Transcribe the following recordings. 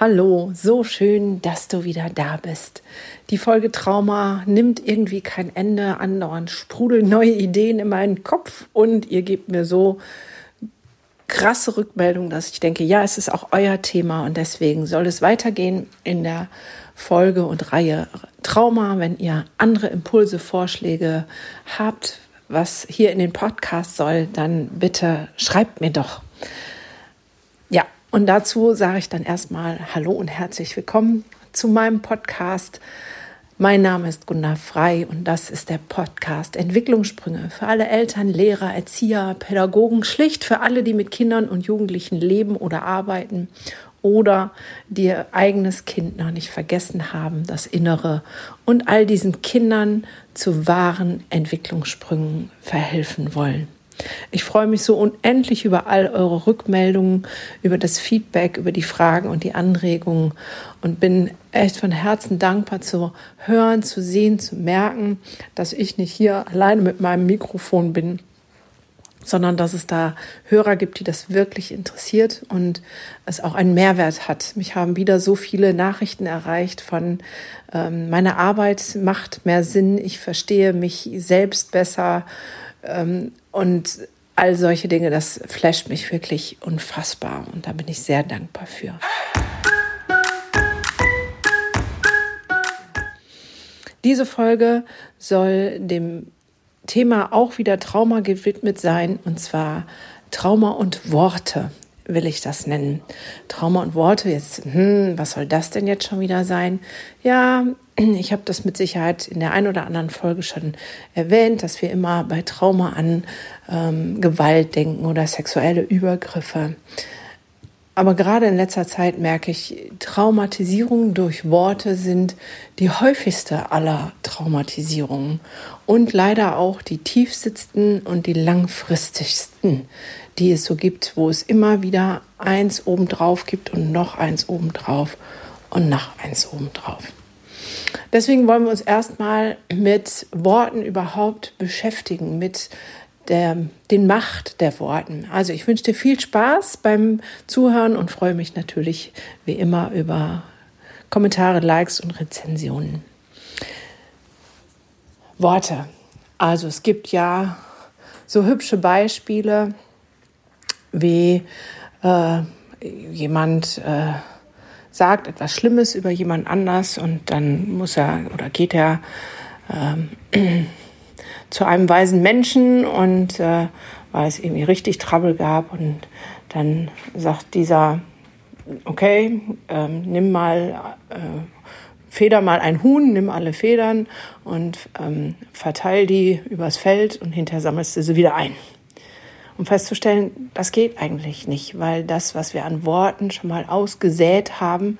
Hallo, so schön, dass du wieder da bist. Die Folge Trauma nimmt irgendwie kein Ende, andauernd sprudeln neue Ideen in meinen Kopf und ihr gebt mir so krasse Rückmeldungen, dass ich denke, ja, es ist auch euer Thema und deswegen soll es weitergehen in der Folge und Reihe Trauma. Wenn ihr andere Impulse, Vorschläge habt, was hier in den Podcast soll, dann bitte schreibt mir doch. Und dazu sage ich dann erstmal Hallo und herzlich willkommen zu meinem Podcast. Mein Name ist Gunda Frei und das ist der Podcast Entwicklungssprünge für alle Eltern, Lehrer, Erzieher, Pädagogen, schlicht für alle, die mit Kindern und Jugendlichen leben oder arbeiten oder die ihr eigenes Kind noch nicht vergessen haben, das Innere und all diesen Kindern zu wahren Entwicklungssprüngen verhelfen wollen. Ich freue mich so unendlich über all eure Rückmeldungen, über das Feedback, über die Fragen und die Anregungen und bin echt von Herzen dankbar zu hören, zu sehen, zu merken, dass ich nicht hier alleine mit meinem Mikrofon bin, sondern dass es da Hörer gibt, die das wirklich interessiert und es auch einen Mehrwert hat. Mich haben wieder so viele Nachrichten erreicht von ähm, meine Arbeit macht mehr Sinn, ich verstehe mich selbst besser und all solche Dinge, das flasht mich wirklich unfassbar und da bin ich sehr dankbar für. Diese Folge soll dem Thema auch wieder Trauma gewidmet sein und zwar Trauma und Worte will ich das nennen. Trauma und Worte, jetzt, hm, was soll das denn jetzt schon wieder sein? Ja, ich habe das mit Sicherheit in der einen oder anderen Folge schon erwähnt, dass wir immer bei Trauma an ähm, Gewalt denken oder sexuelle Übergriffe. Aber gerade in letzter Zeit merke ich, Traumatisierungen durch Worte sind die häufigste aller Traumatisierungen und leider auch die tiefsitzten und die langfristigsten die es so gibt, wo es immer wieder eins obendrauf gibt und noch eins obendrauf und noch eins obendrauf. Deswegen wollen wir uns erstmal mit Worten überhaupt beschäftigen, mit der, den Macht der Worten. Also ich wünsche dir viel Spaß beim Zuhören und freue mich natürlich wie immer über Kommentare, Likes und Rezensionen. Worte. Also es gibt ja so hübsche Beispiele, wie äh, jemand äh, sagt etwas Schlimmes über jemand anders und dann muss er oder geht er äh, zu einem weisen Menschen und äh, weil es irgendwie richtig Trouble gab und dann sagt dieser, okay, ähm, nimm mal, äh, feder mal ein Huhn, nimm alle Federn und ähm, verteil die übers Feld und hinterher sammelst du sie wieder ein um festzustellen, das geht eigentlich nicht, weil das, was wir an Worten schon mal ausgesät haben,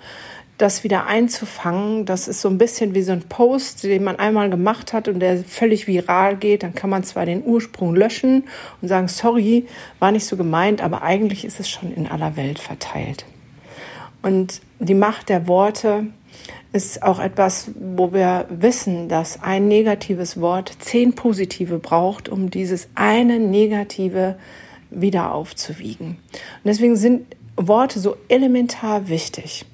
das wieder einzufangen, das ist so ein bisschen wie so ein Post, den man einmal gemacht hat und der völlig viral geht. Dann kann man zwar den Ursprung löschen und sagen, sorry, war nicht so gemeint, aber eigentlich ist es schon in aller Welt verteilt. Und die Macht der Worte ist auch etwas, wo wir wissen, dass ein negatives Wort zehn positive braucht, um dieses eine negative wieder aufzuwiegen. Und deswegen sind Worte so elementar wichtig.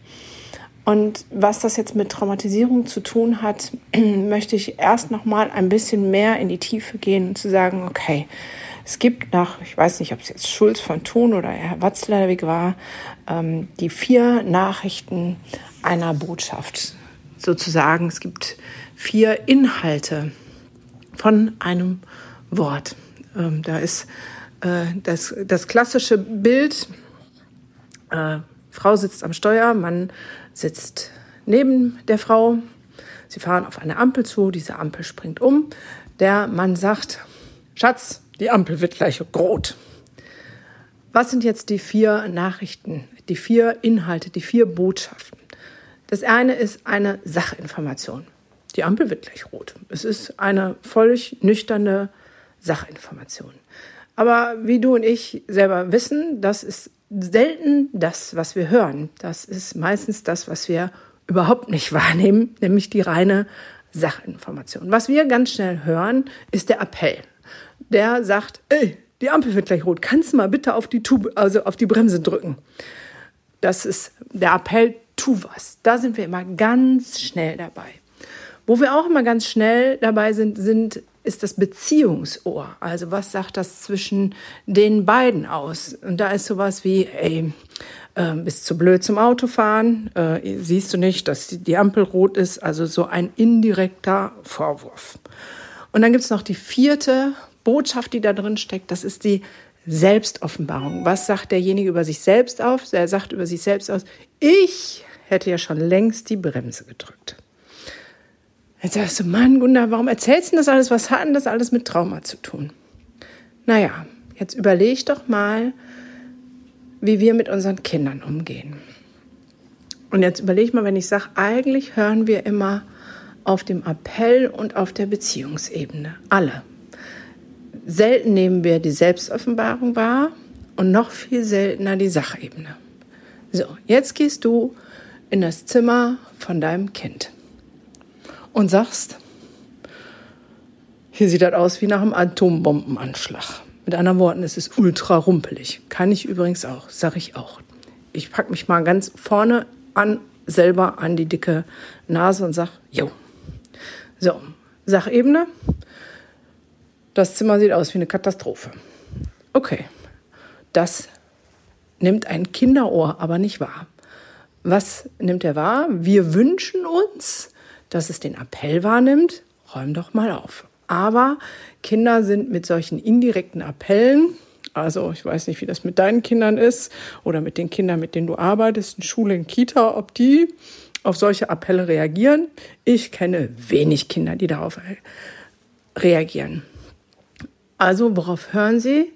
Und was das jetzt mit Traumatisierung zu tun hat, möchte ich erst noch mal ein bisschen mehr in die Tiefe gehen und zu sagen, okay, es gibt nach, ich weiß nicht, ob es jetzt Schulz von Thun oder Herr Watzlawick war, ähm, die vier Nachrichten einer Botschaft. Sozusagen, es gibt vier Inhalte von einem Wort. Ähm, da ist äh, das, das klassische Bild, äh, Frau sitzt am Steuer, Mann sitzt neben der Frau. Sie fahren auf eine Ampel zu, diese Ampel springt um. Der Mann sagt, Schatz, die Ampel wird gleich rot. Was sind jetzt die vier Nachrichten, die vier Inhalte, die vier Botschaften? Das eine ist eine Sachinformation. Die Ampel wird gleich rot. Es ist eine völlig nüchterne Sachinformation. Aber wie du und ich selber wissen, das ist selten das, was wir hören. Das ist meistens das, was wir überhaupt nicht wahrnehmen, nämlich die reine Sachinformation. Was wir ganz schnell hören, ist der Appell. Der sagt, ey, die Ampel wird gleich rot. Kannst du mal bitte auf die Tube, also auf die Bremse drücken? Das ist der Appell tu was. Da sind wir immer ganz schnell dabei. Wo wir auch immer ganz schnell dabei sind, sind ist das Beziehungsohr. Also was sagt das zwischen den beiden aus? Und da ist sowas wie, ey, bist zu blöd zum Autofahren, äh, siehst du nicht, dass die Ampel rot ist, also so ein indirekter Vorwurf. Und dann gibt es noch die vierte Botschaft, die da drin steckt, das ist die Selbstoffenbarung. Was sagt derjenige über sich selbst auf? Er sagt über sich selbst aus, ich hätte ja schon längst die Bremse gedrückt. Jetzt sagst du, Mann, Gunda, warum erzählst du das alles? Was hat denn das alles mit Trauma zu tun? Naja, jetzt überleg doch mal, wie wir mit unseren Kindern umgehen. Und jetzt überleg mal, wenn ich sage, eigentlich hören wir immer auf dem Appell und auf der Beziehungsebene. Alle. Selten nehmen wir die Selbstoffenbarung wahr und noch viel seltener die Sachebene. So, jetzt gehst du in das Zimmer von deinem Kind und sagst, hier sieht das aus wie nach einem Atombombenanschlag. Mit anderen Worten, es ist ultra rumpelig. Kann ich übrigens auch, sage ich auch. Ich packe mich mal ganz vorne an, selber an die dicke Nase und sage, jo. So, Sachebene. Das Zimmer sieht aus wie eine Katastrophe. Okay, das nimmt ein Kinderohr aber nicht wahr. Was nimmt er wahr? Wir wünschen uns, dass es den Appell wahrnimmt, räum doch mal auf. Aber Kinder sind mit solchen indirekten Appellen, also ich weiß nicht, wie das mit deinen Kindern ist oder mit den Kindern, mit denen du arbeitest, in Schule, in Kita, ob die auf solche Appelle reagieren. Ich kenne wenig Kinder, die darauf reagieren. Also worauf hören sie?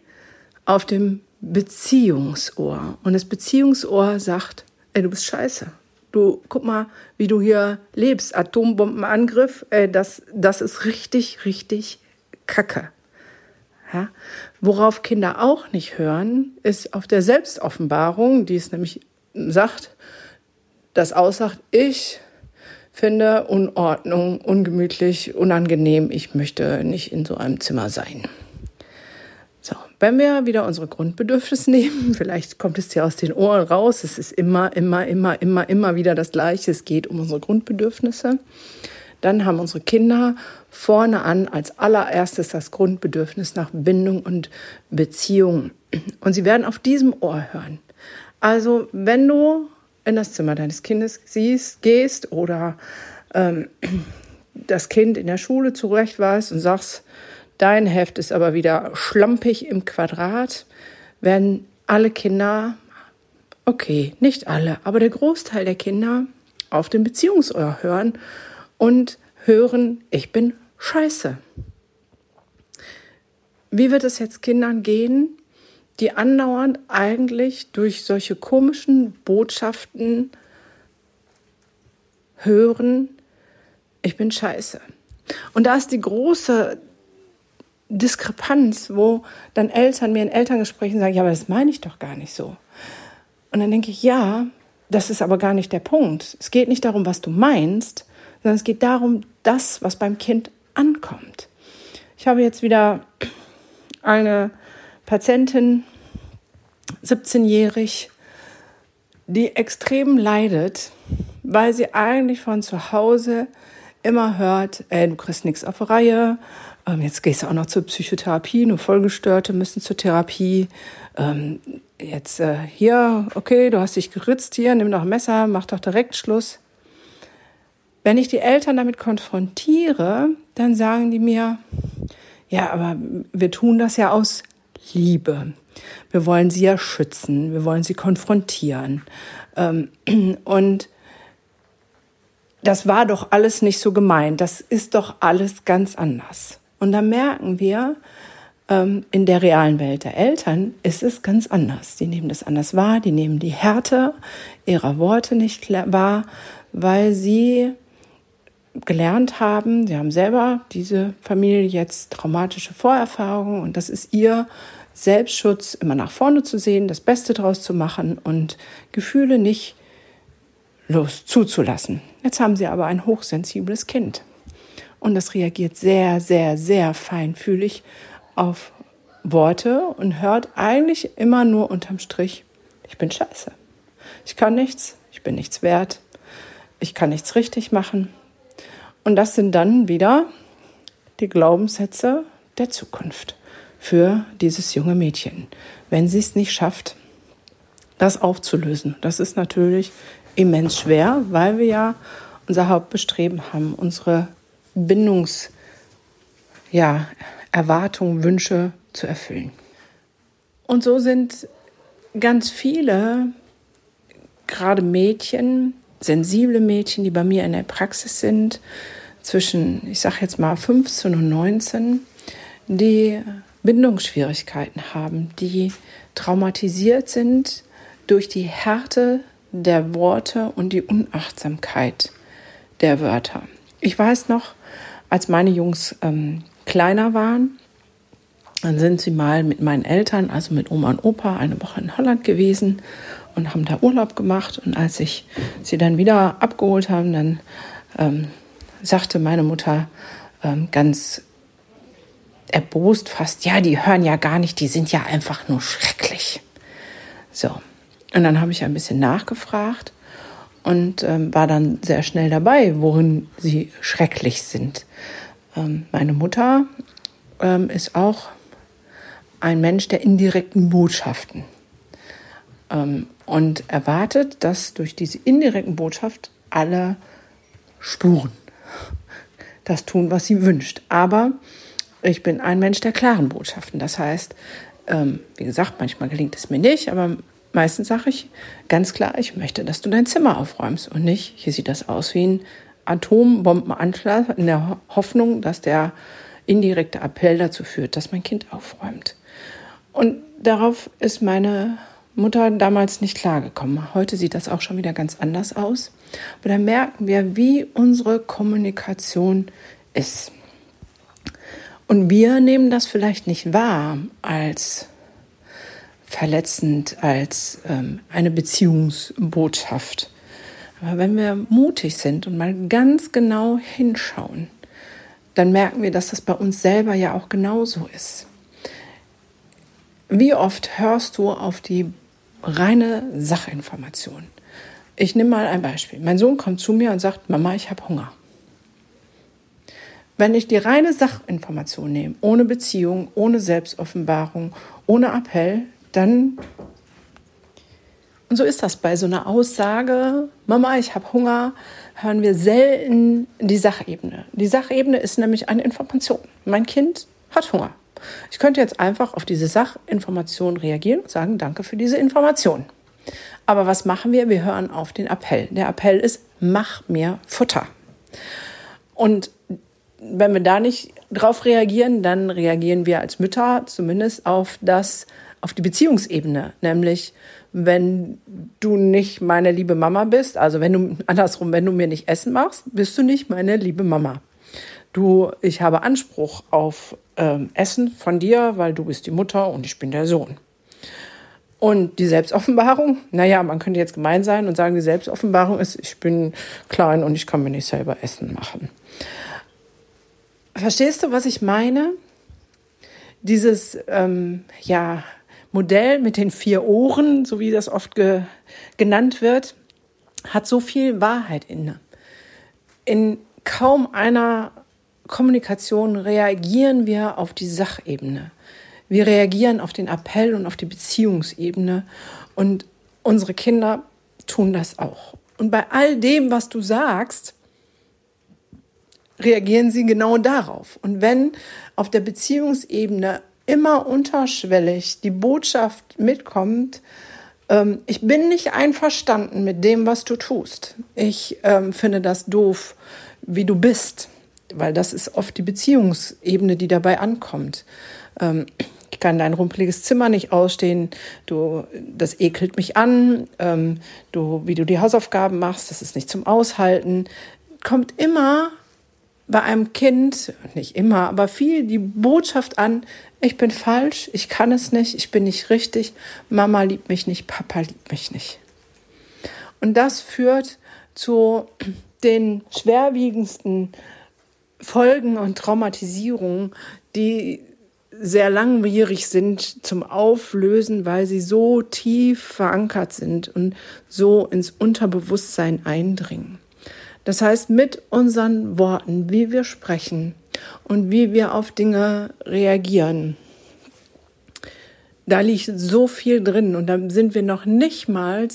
Auf dem Beziehungsohr. Und das Beziehungsohr sagt, ey, du bist scheiße. Du, guck mal, wie du hier lebst. Atombombenangriff, äh, das, das ist richtig, richtig kacke. Ja? Worauf Kinder auch nicht hören, ist auf der Selbstoffenbarung, die es nämlich sagt, das aussagt, ich finde Unordnung ungemütlich, unangenehm, ich möchte nicht in so einem Zimmer sein. Wenn wir wieder unsere Grundbedürfnisse nehmen, vielleicht kommt es ja aus den Ohren raus, es ist immer, immer, immer, immer, immer wieder das Gleiche, es geht um unsere Grundbedürfnisse, dann haben unsere Kinder vorne an als allererstes das Grundbedürfnis nach Bindung und Beziehung. Und sie werden auf diesem Ohr hören. Also wenn du in das Zimmer deines Kindes siehst, gehst oder ähm, das Kind in der Schule zurecht weißt und sagst, Dein Heft ist aber wieder schlampig im Quadrat, werden alle Kinder, okay, nicht alle, aber der Großteil der Kinder auf den Beziehungsohr hören und hören, ich bin scheiße. Wie wird es jetzt Kindern gehen, die andauernd eigentlich durch solche komischen Botschaften hören, ich bin scheiße. Und da ist die große Diskrepanz, wo dann Eltern mir in Elterngesprächen sagen, ja, aber das meine ich doch gar nicht so. Und dann denke ich, ja, das ist aber gar nicht der Punkt. Es geht nicht darum, was du meinst, sondern es geht darum, das, was beim Kind ankommt. Ich habe jetzt wieder eine Patientin, 17-jährig, die extrem leidet, weil sie eigentlich von zu Hause immer hört, ey, du kriegst nichts auf Reihe, ähm, jetzt gehst du auch noch zur Psychotherapie, nur Vollgestörte müssen zur Therapie. Ähm, jetzt äh, hier, okay, du hast dich geritzt hier, nimm doch ein Messer, mach doch direkt Schluss. Wenn ich die Eltern damit konfrontiere, dann sagen die mir, ja, aber wir tun das ja aus Liebe. Wir wollen sie ja schützen, wir wollen sie konfrontieren. Ähm, und das war doch alles nicht so gemeint, das ist doch alles ganz anders. Und da merken wir, ähm, in der realen Welt der Eltern ist es ganz anders. Die nehmen das anders wahr, die nehmen die Härte ihrer Worte nicht wahr, weil sie gelernt haben, sie haben selber diese Familie jetzt traumatische Vorerfahrungen und das ist ihr Selbstschutz, immer nach vorne zu sehen, das Beste draus zu machen und Gefühle nicht los zuzulassen. Jetzt haben sie aber ein hochsensibles Kind und das reagiert sehr, sehr, sehr feinfühlig auf Worte und hört eigentlich immer nur unterm Strich, ich bin scheiße. Ich kann nichts, ich bin nichts wert, ich kann nichts richtig machen. Und das sind dann wieder die Glaubenssätze der Zukunft für dieses junge Mädchen. Wenn sie es nicht schafft, das aufzulösen. Das ist natürlich immens schwer, weil wir ja unser Hauptbestreben haben, unsere Bindungs- ja, Wünsche zu erfüllen. Und so sind ganz viele, gerade Mädchen, sensible Mädchen, die bei mir in der Praxis sind, zwischen, ich sage jetzt mal 15 und 19, die Bindungsschwierigkeiten haben, die traumatisiert sind durch die Härte der Worte und die Unachtsamkeit der Wörter. Ich weiß noch, als meine Jungs ähm, kleiner waren, dann sind sie mal mit meinen Eltern, also mit Oma und Opa, eine Woche in Holland gewesen und haben da Urlaub gemacht. Und als ich sie dann wieder abgeholt habe, dann ähm, sagte meine Mutter ähm, ganz erbost fast, ja, die hören ja gar nicht, die sind ja einfach nur schrecklich. So, und dann habe ich ein bisschen nachgefragt und ähm, war dann sehr schnell dabei, worin sie schrecklich sind. Ähm, meine Mutter ähm, ist auch ein Mensch der indirekten Botschaften ähm, und erwartet, dass durch diese indirekten Botschaft alle spuren, das tun, was sie wünscht. Aber ich bin ein Mensch der klaren Botschaften. Das heißt, ähm, wie gesagt, manchmal gelingt es mir nicht, aber meistens sage ich ganz klar, ich möchte, dass du dein Zimmer aufräumst und nicht, hier sieht das aus wie ein Atombombenanschlag in der Hoffnung, dass der indirekte Appell dazu führt, dass mein Kind aufräumt. Und darauf ist meine Mutter damals nicht klargekommen. Heute sieht das auch schon wieder ganz anders aus. Aber da merken wir, wie unsere Kommunikation ist. Und wir nehmen das vielleicht nicht wahr als verletzend, als ähm, eine Beziehungsbotschaft. Aber wenn wir mutig sind und mal ganz genau hinschauen, dann merken wir, dass das bei uns selber ja auch genauso ist. Wie oft hörst du auf die reine Sachinformation? Ich nehme mal ein Beispiel. Mein Sohn kommt zu mir und sagt, Mama, ich habe Hunger. Wenn ich die reine Sachinformation nehme, ohne Beziehung, ohne Selbstoffenbarung, ohne Appell, dann und so ist das bei so einer Aussage, Mama, ich habe Hunger, hören wir selten die Sachebene. Die Sachebene ist nämlich eine Information. Mein Kind hat Hunger. Ich könnte jetzt einfach auf diese Sachinformation reagieren und sagen, danke für diese Information. Aber was machen wir? Wir hören auf den Appell. Der Appell ist, mach mir Futter. Und wenn wir da nicht drauf reagieren, dann reagieren wir als Mütter zumindest auf das, auf die Beziehungsebene, nämlich wenn du nicht meine liebe Mama bist, also wenn du andersrum, wenn du mir nicht Essen machst, bist du nicht meine liebe Mama. Du, ich habe Anspruch auf ähm, Essen von dir, weil du bist die Mutter und ich bin der Sohn. Und die Selbstoffenbarung, naja, man könnte jetzt gemein sein und sagen, die Selbstoffenbarung ist, ich bin klein und ich kann mir nicht selber Essen machen. Verstehst du, was ich meine? Dieses, ähm, ja, Modell mit den vier Ohren, so wie das oft ge genannt wird, hat so viel Wahrheit inne. In kaum einer Kommunikation reagieren wir auf die Sachebene. Wir reagieren auf den Appell und auf die Beziehungsebene und unsere Kinder tun das auch. Und bei all dem, was du sagst, reagieren sie genau darauf. Und wenn auf der Beziehungsebene immer unterschwellig die Botschaft mitkommt, ähm, ich bin nicht einverstanden mit dem, was du tust. Ich ähm, finde das doof, wie du bist, weil das ist oft die Beziehungsebene, die dabei ankommt. Ähm, ich kann dein rumpeliges Zimmer nicht ausstehen, du, das ekelt mich an, ähm, du, wie du die Hausaufgaben machst, das ist nicht zum Aushalten. Kommt immer bei einem Kind, nicht immer, aber viel die Botschaft an, ich bin falsch, ich kann es nicht, ich bin nicht richtig, Mama liebt mich nicht, Papa liebt mich nicht. Und das führt zu den schwerwiegendsten Folgen und Traumatisierungen, die sehr langwierig sind zum Auflösen, weil sie so tief verankert sind und so ins Unterbewusstsein eindringen. Das heißt, mit unseren Worten, wie wir sprechen und wie wir auf Dinge reagieren, da liegt so viel drin und da sind wir noch nicht mal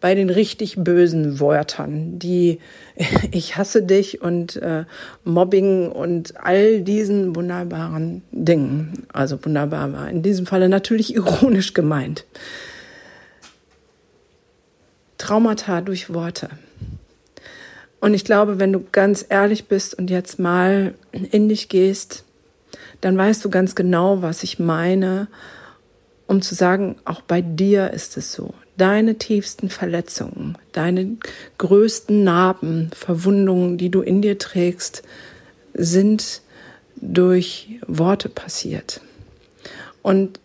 bei den richtig bösen Wörtern, die ich hasse dich und äh, Mobbing und all diesen wunderbaren Dingen. Also wunderbar war in diesem Falle natürlich ironisch gemeint. Traumata durch Worte. Und ich glaube, wenn du ganz ehrlich bist und jetzt mal in dich gehst, dann weißt du ganz genau, was ich meine, um zu sagen, auch bei dir ist es so. Deine tiefsten Verletzungen, deine größten Narben, Verwundungen, die du in dir trägst, sind durch Worte passiert. Und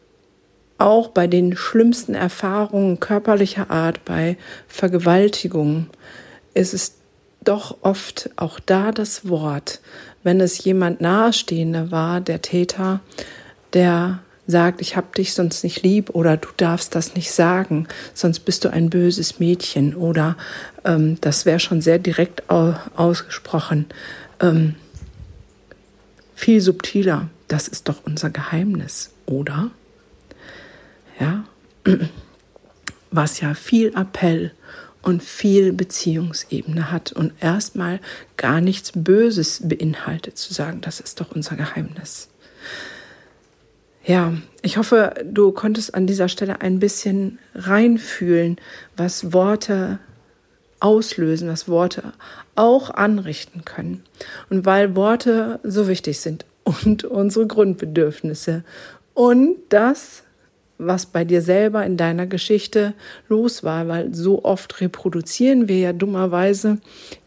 auch bei den schlimmsten Erfahrungen körperlicher Art, bei Vergewaltigung, ist es doch oft auch da das Wort, wenn es jemand Nahestehender war, der Täter, der sagt, ich hab dich sonst nicht lieb oder du darfst das nicht sagen, sonst bist du ein böses Mädchen oder ähm, das wäre schon sehr direkt ausgesprochen. Ähm, viel subtiler, das ist doch unser Geheimnis, oder? Ja, was ja viel Appell und viel Beziehungsebene hat und erstmal gar nichts Böses beinhaltet, zu sagen, das ist doch unser Geheimnis. Ja, ich hoffe, du konntest an dieser Stelle ein bisschen reinfühlen, was Worte auslösen, was Worte auch anrichten können. Und weil Worte so wichtig sind und unsere Grundbedürfnisse und das was bei dir selber in deiner Geschichte los war, weil so oft reproduzieren wir ja dummerweise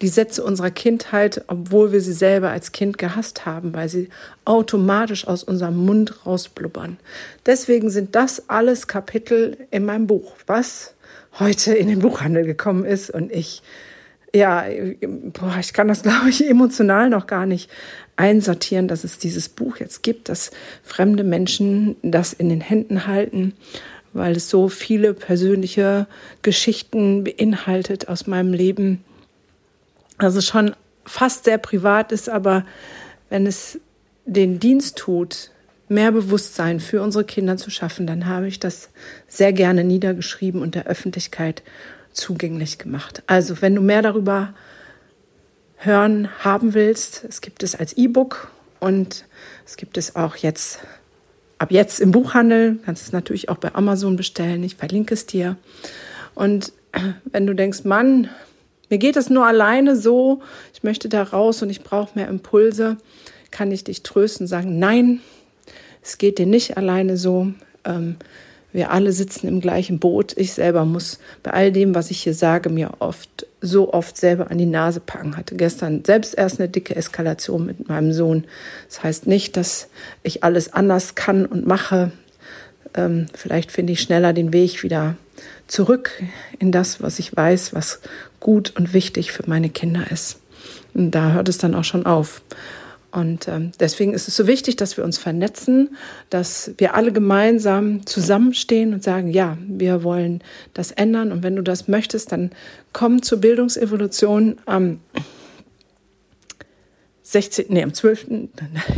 die Sätze unserer Kindheit, obwohl wir sie selber als Kind gehasst haben, weil sie automatisch aus unserem Mund rausblubbern. Deswegen sind das alles Kapitel in meinem Buch, was heute in den Buchhandel gekommen ist und ich ja, boah, ich kann das, glaube ich, emotional noch gar nicht einsortieren, dass es dieses Buch jetzt gibt, dass fremde Menschen das in den Händen halten, weil es so viele persönliche Geschichten beinhaltet aus meinem Leben. Also schon fast sehr privat ist, aber wenn es den Dienst tut, mehr Bewusstsein für unsere Kinder zu schaffen, dann habe ich das sehr gerne niedergeschrieben und der Öffentlichkeit zugänglich gemacht. Also wenn du mehr darüber hören haben willst, es gibt es als E-Book und es gibt es auch jetzt ab jetzt im Buchhandel. Kannst es natürlich auch bei Amazon bestellen. Ich verlinke es dir. Und wenn du denkst, Mann, mir geht es nur alleine so, ich möchte da raus und ich brauche mehr Impulse, kann ich dich trösten und sagen, nein, es geht dir nicht alleine so. Ähm, wir alle sitzen im gleichen Boot. Ich selber muss bei all dem, was ich hier sage, mir oft, so oft selber an die Nase packen. Hatte gestern selbst erst eine dicke Eskalation mit meinem Sohn. Das heißt nicht, dass ich alles anders kann und mache. Ähm, vielleicht finde ich schneller den Weg wieder zurück in das, was ich weiß, was gut und wichtig für meine Kinder ist. Und da hört es dann auch schon auf. Und ähm, deswegen ist es so wichtig, dass wir uns vernetzen, dass wir alle gemeinsam zusammenstehen und sagen, ja, wir wollen das ändern. Und wenn du das möchtest, dann komm zur Bildungsevolution am 16., nee, am 12.,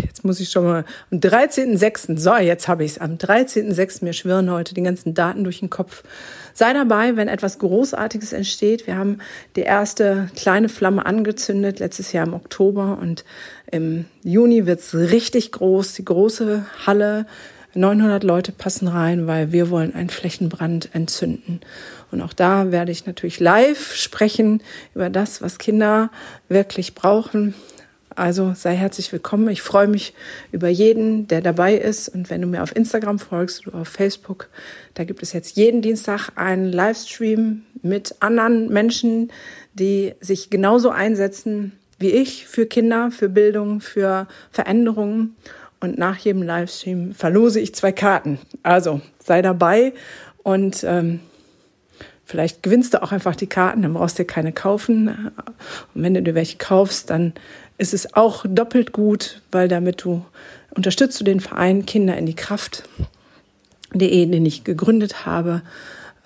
jetzt muss ich schon mal, am 13.06., so, jetzt habe ich es, am 13.06., mir schwirren heute die ganzen Daten durch den Kopf. Sei dabei, wenn etwas Großartiges entsteht. Wir haben die erste kleine Flamme angezündet, letztes Jahr im Oktober und im Juni wird's richtig groß, die große Halle, 900 Leute passen rein, weil wir wollen einen Flächenbrand entzünden. Und auch da werde ich natürlich live sprechen über das, was Kinder wirklich brauchen, also sei herzlich willkommen. Ich freue mich über jeden, der dabei ist. Und wenn du mir auf Instagram folgst oder auf Facebook, da gibt es jetzt jeden Dienstag einen Livestream mit anderen Menschen, die sich genauso einsetzen wie ich für Kinder, für Bildung, für Veränderungen. Und nach jedem Livestream verlose ich zwei Karten. Also sei dabei und ähm, Vielleicht gewinnst du auch einfach die Karten, dann brauchst du dir keine kaufen. Und wenn du dir welche kaufst, dann ist es auch doppelt gut, weil damit du unterstützt du den Verein Kinder in die Kraft.de, den ich gegründet habe,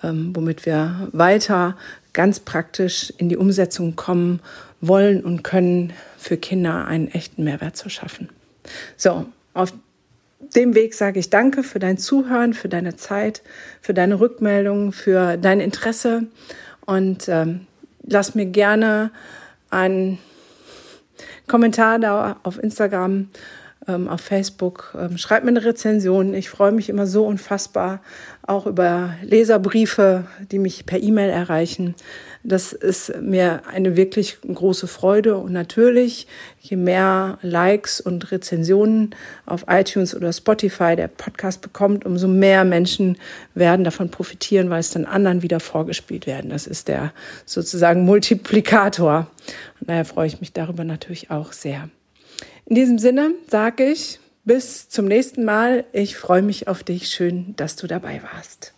ähm, womit wir weiter ganz praktisch in die Umsetzung kommen wollen und können, für Kinder einen echten Mehrwert zu schaffen. So, auf dem Weg sage ich danke für dein Zuhören, für deine Zeit, für deine Rückmeldung, für dein Interesse und ähm, lass mir gerne einen Kommentar da auf Instagram ähm, auf Facebook. Ähm, schreibt mir eine Rezension. Ich freue mich immer so unfassbar auch über Leserbriefe, die mich per E-Mail erreichen. Das ist mir eine wirklich große Freude. Und natürlich, je mehr Likes und Rezensionen auf iTunes oder Spotify der Podcast bekommt, umso mehr Menschen werden davon profitieren, weil es dann anderen wieder vorgespielt werden. Das ist der sozusagen Multiplikator. Und daher freue ich mich darüber natürlich auch sehr. In diesem Sinne sage ich bis zum nächsten Mal. Ich freue mich auf dich. Schön, dass du dabei warst.